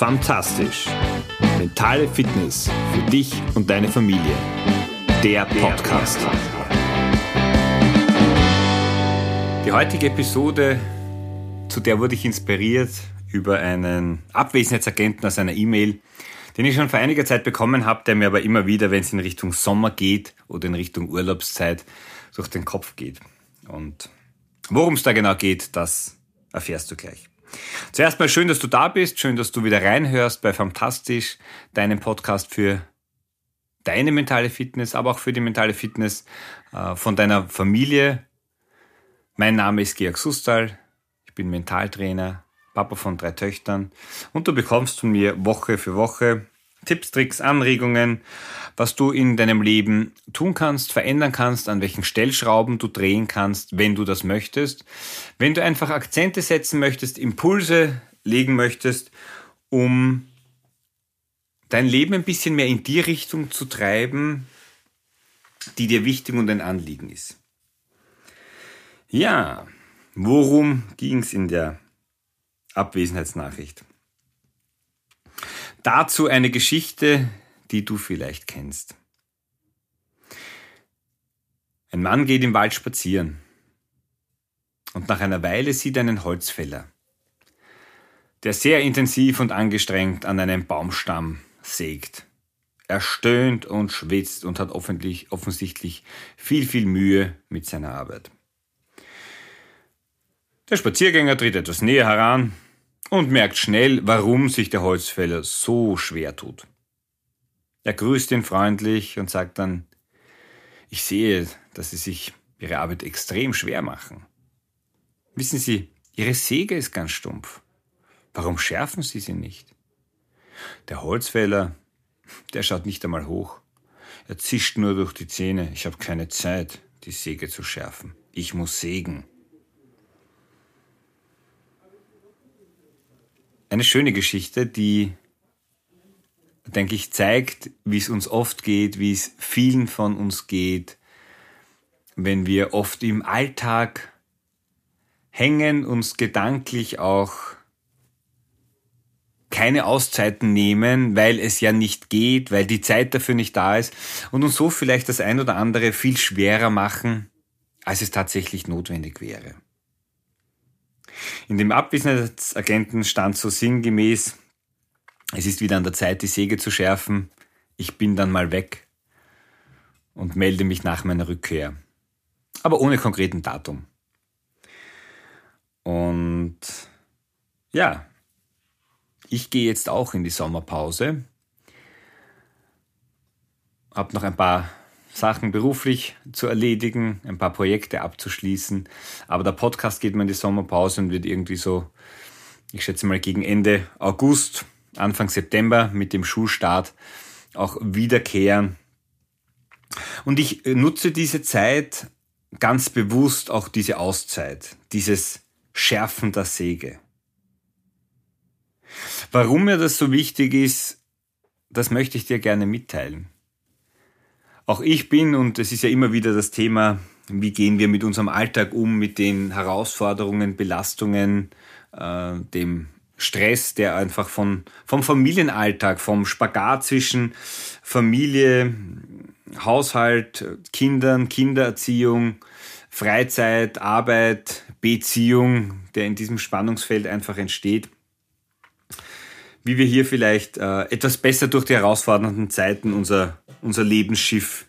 Fantastisch. Mentale Fitness für dich und deine Familie. Der Podcast. Die heutige Episode, zu der wurde ich inspiriert über einen Abwesenheitsagenten aus einer E-Mail, den ich schon vor einiger Zeit bekommen habe, der mir aber immer wieder, wenn es in Richtung Sommer geht oder in Richtung Urlaubszeit, durch den Kopf geht. Und worum es da genau geht, das erfährst du gleich. Zuerst mal schön, dass du da bist, schön, dass du wieder reinhörst bei Fantastisch, deinem Podcast für deine mentale Fitness, aber auch für die mentale Fitness äh, von deiner Familie. Mein Name ist Georg Sustal, ich bin Mentaltrainer, Papa von drei Töchtern und du bekommst von mir Woche für Woche Tipps, Tricks, Anregungen, was du in deinem Leben tun kannst, verändern kannst, an welchen Stellschrauben du drehen kannst, wenn du das möchtest. Wenn du einfach Akzente setzen möchtest, Impulse legen möchtest, um dein Leben ein bisschen mehr in die Richtung zu treiben, die dir wichtig und ein Anliegen ist. Ja, worum ging es in der Abwesenheitsnachricht? Dazu eine Geschichte, die du vielleicht kennst. Ein Mann geht im Wald spazieren und nach einer Weile sieht er einen Holzfäller, der sehr intensiv und angestrengt an einem Baumstamm sägt. Er stöhnt und schwitzt und hat offensichtlich viel, viel Mühe mit seiner Arbeit. Der Spaziergänger tritt etwas näher heran und merkt schnell, warum sich der Holzfäller so schwer tut. Er grüßt ihn freundlich und sagt dann, ich sehe, dass Sie sich Ihre Arbeit extrem schwer machen. Wissen Sie, Ihre Säge ist ganz stumpf. Warum schärfen Sie sie nicht? Der Holzfäller, der schaut nicht einmal hoch. Er zischt nur durch die Zähne. Ich habe keine Zeit, die Säge zu schärfen. Ich muss sägen. Eine schöne Geschichte, die, denke ich, zeigt, wie es uns oft geht, wie es vielen von uns geht, wenn wir oft im Alltag hängen, uns gedanklich auch keine Auszeiten nehmen, weil es ja nicht geht, weil die Zeit dafür nicht da ist und uns so vielleicht das ein oder andere viel schwerer machen, als es tatsächlich notwendig wäre. In dem Abwesenheitsagenten stand so sinngemäß, es ist wieder an der Zeit, die Säge zu schärfen. Ich bin dann mal weg und melde mich nach meiner Rückkehr. Aber ohne konkreten Datum. Und ja, ich gehe jetzt auch in die Sommerpause. Hab noch ein paar Sachen beruflich zu erledigen, ein paar Projekte abzuschließen. Aber der Podcast geht mir in die Sommerpause und wird irgendwie so, ich schätze mal gegen Ende August, Anfang September mit dem Schulstart auch wiederkehren. Und ich nutze diese Zeit ganz bewusst auch diese Auszeit, dieses Schärfen der Säge. Warum mir das so wichtig ist, das möchte ich dir gerne mitteilen. Auch ich bin, und es ist ja immer wieder das Thema, wie gehen wir mit unserem Alltag um, mit den Herausforderungen, Belastungen, äh, dem Stress, der einfach von, vom Familienalltag, vom Spagat zwischen Familie, Haushalt, Kindern, Kindererziehung, Freizeit, Arbeit, Beziehung, der in diesem Spannungsfeld einfach entsteht, wie wir hier vielleicht äh, etwas besser durch die herausfordernden Zeiten unser unser Lebensschiff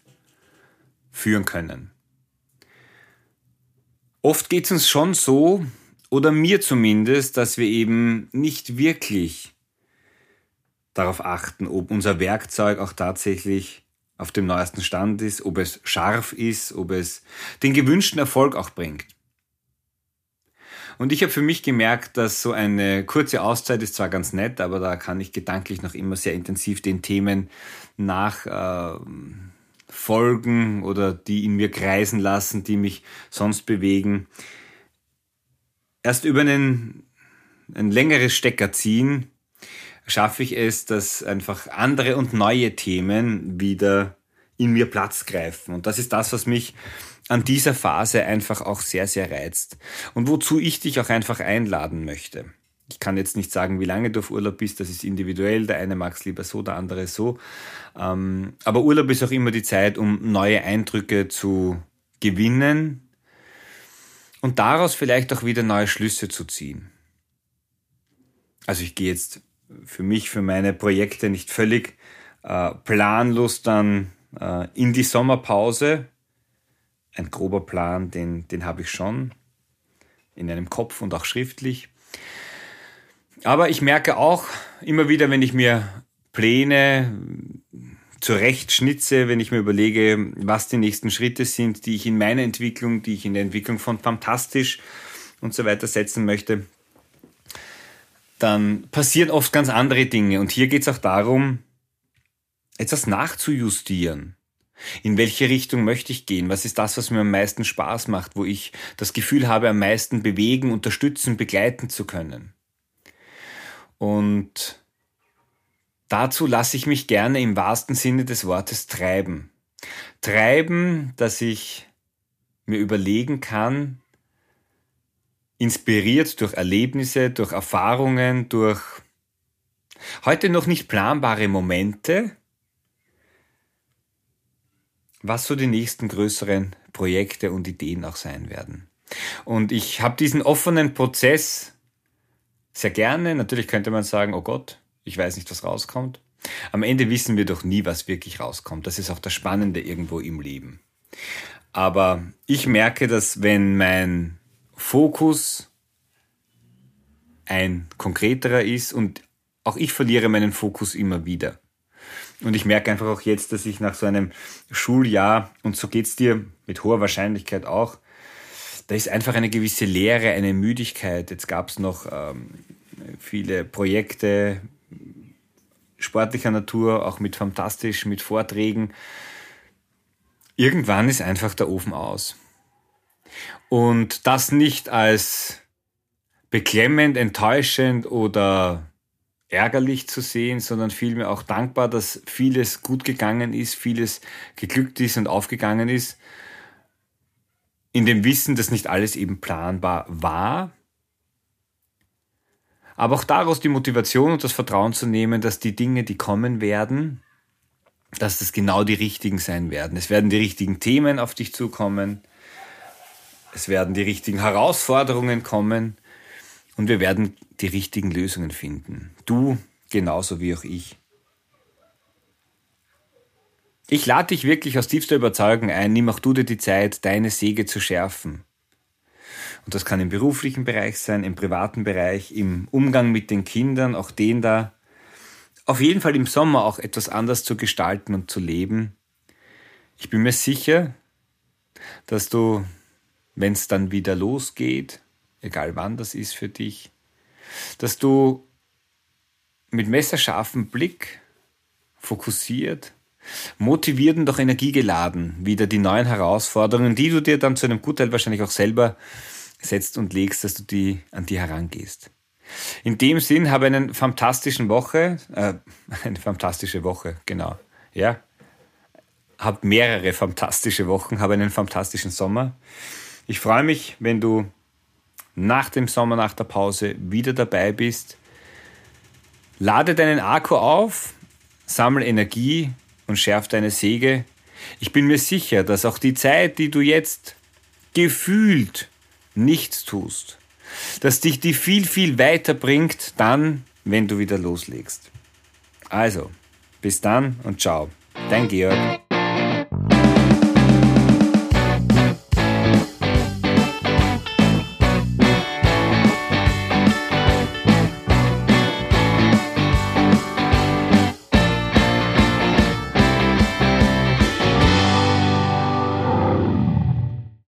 führen können. Oft geht es uns schon so, oder mir zumindest, dass wir eben nicht wirklich darauf achten, ob unser Werkzeug auch tatsächlich auf dem neuesten Stand ist, ob es scharf ist, ob es den gewünschten Erfolg auch bringt. Und ich habe für mich gemerkt, dass so eine kurze Auszeit ist zwar ganz nett, aber da kann ich gedanklich noch immer sehr intensiv den Themen nachfolgen äh, oder die in mir kreisen lassen, die mich sonst bewegen. Erst über einen, ein längeres Stecker ziehen schaffe ich es, dass einfach andere und neue Themen wieder in mir Platz greifen. Und das ist das, was mich an dieser Phase einfach auch sehr, sehr reizt und wozu ich dich auch einfach einladen möchte. Ich kann jetzt nicht sagen, wie lange du auf Urlaub bist, das ist individuell. Der eine mag es lieber so, der andere so. Ähm, aber Urlaub ist auch immer die Zeit, um neue Eindrücke zu gewinnen und daraus vielleicht auch wieder neue Schlüsse zu ziehen. Also ich gehe jetzt für mich, für meine Projekte nicht völlig äh, planlos dann äh, in die Sommerpause. Ein grober Plan, den, den habe ich schon in einem Kopf und auch schriftlich. Aber ich merke auch immer wieder, wenn ich mir Pläne zurechtschnitze, wenn ich mir überlege, was die nächsten Schritte sind, die ich in meiner Entwicklung, die ich in der Entwicklung von Fantastisch und so weiter setzen möchte, dann passieren oft ganz andere Dinge. Und hier geht es auch darum, etwas nachzujustieren. In welche Richtung möchte ich gehen? Was ist das, was mir am meisten Spaß macht, wo ich das Gefühl habe, am meisten bewegen, unterstützen, begleiten zu können? Und dazu lasse ich mich gerne im wahrsten Sinne des Wortes treiben. Treiben, dass ich mir überlegen kann, inspiriert durch Erlebnisse, durch Erfahrungen, durch heute noch nicht planbare Momente, was so die nächsten größeren Projekte und Ideen auch sein werden. Und ich habe diesen offenen Prozess sehr gerne. Natürlich könnte man sagen, oh Gott, ich weiß nicht, was rauskommt. Am Ende wissen wir doch nie, was wirklich rauskommt. Das ist auch das Spannende irgendwo im Leben. Aber ich merke, dass wenn mein Fokus ein konkreterer ist und auch ich verliere meinen Fokus immer wieder. Und ich merke einfach auch jetzt, dass ich nach so einem Schuljahr, und so geht's dir mit hoher Wahrscheinlichkeit auch, da ist einfach eine gewisse Leere, eine Müdigkeit. Jetzt gab's noch ähm, viele Projekte sportlicher Natur, auch mit fantastisch, mit Vorträgen. Irgendwann ist einfach der Ofen aus. Und das nicht als beklemmend, enttäuschend oder ärgerlich zu sehen, sondern vielmehr auch dankbar, dass vieles gut gegangen ist, vieles geglückt ist und aufgegangen ist. In dem Wissen, dass nicht alles eben planbar war. Aber auch daraus die Motivation und das Vertrauen zu nehmen, dass die Dinge, die kommen werden, dass das genau die richtigen sein werden. Es werden die richtigen Themen auf dich zukommen. Es werden die richtigen Herausforderungen kommen. Und wir werden die richtigen Lösungen finden. Du genauso wie auch ich. Ich lade dich wirklich aus tiefster Überzeugung ein, nimm auch du dir die Zeit, deine Säge zu schärfen. Und das kann im beruflichen Bereich sein, im privaten Bereich, im Umgang mit den Kindern, auch den da. Auf jeden Fall im Sommer auch etwas anders zu gestalten und zu leben. Ich bin mir sicher, dass du, wenn es dann wieder losgeht, egal wann das ist für dich, dass du mit messerscharfem Blick, fokussiert, motiviert und auch energiegeladen wieder die neuen Herausforderungen, die du dir dann zu einem Gutteil wahrscheinlich auch selber setzt und legst, dass du die an die herangehst. In dem Sinn habe einen fantastischen Woche, äh, eine fantastische Woche, genau, ja. Hab mehrere fantastische Wochen, habe einen fantastischen Sommer. Ich freue mich, wenn du nach dem Sommer, nach der Pause wieder dabei bist. Lade deinen Akku auf, sammle Energie und schärf deine Säge. Ich bin mir sicher, dass auch die Zeit, die du jetzt gefühlt nichts tust, dass dich die viel, viel weiter bringt, dann, wenn du wieder loslegst. Also, bis dann und ciao. Dein Georg.